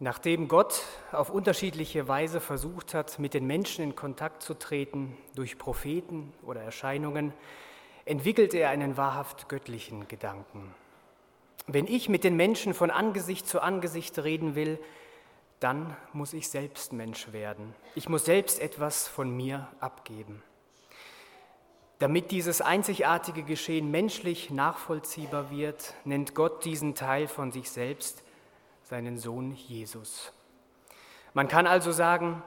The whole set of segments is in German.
Nachdem Gott auf unterschiedliche Weise versucht hat, mit den Menschen in Kontakt zu treten, durch Propheten oder Erscheinungen, entwickelt er einen wahrhaft göttlichen Gedanken. Wenn ich mit den Menschen von Angesicht zu Angesicht reden will, dann muss ich selbst Mensch werden. Ich muss selbst etwas von mir abgeben. Damit dieses einzigartige Geschehen menschlich nachvollziehbar wird, nennt Gott diesen Teil von sich selbst seinen Sohn Jesus. Man kann also sagen,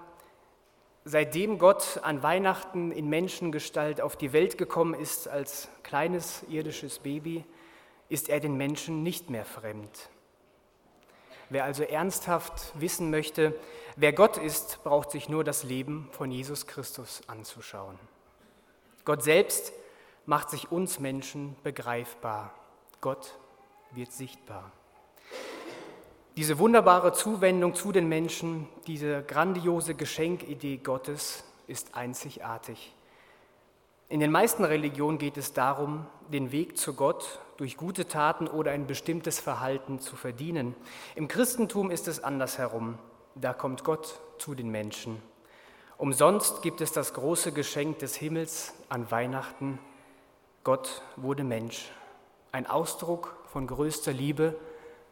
seitdem Gott an Weihnachten in Menschengestalt auf die Welt gekommen ist als kleines irdisches Baby, ist er den Menschen nicht mehr fremd. Wer also ernsthaft wissen möchte, wer Gott ist, braucht sich nur das Leben von Jesus Christus anzuschauen. Gott selbst macht sich uns Menschen begreifbar. Gott wird sichtbar. Diese wunderbare Zuwendung zu den Menschen, diese grandiose Geschenkidee Gottes ist einzigartig. In den meisten Religionen geht es darum, den Weg zu Gott durch gute Taten oder ein bestimmtes Verhalten zu verdienen. Im Christentum ist es andersherum. Da kommt Gott zu den Menschen. Umsonst gibt es das große Geschenk des Himmels an Weihnachten. Gott wurde Mensch. Ein Ausdruck von größter Liebe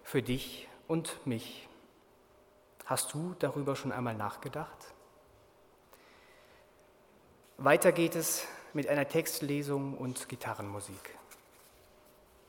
für dich und mich. Hast du darüber schon einmal nachgedacht? Weiter geht es mit einer Textlesung und Gitarrenmusik.